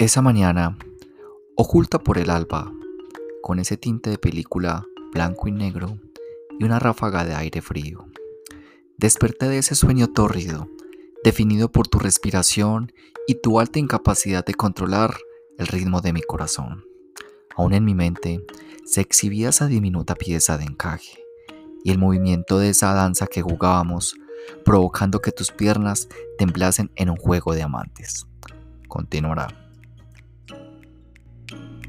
Esa mañana, oculta por el alba, con ese tinte de película blanco y negro y una ráfaga de aire frío, desperté de ese sueño tórrido, definido por tu respiración y tu alta incapacidad de controlar el ritmo de mi corazón. Aún en mi mente se exhibía esa diminuta pieza de encaje y el movimiento de esa danza que jugábamos, provocando que tus piernas temblasen en un juego de amantes. Continuará. thank you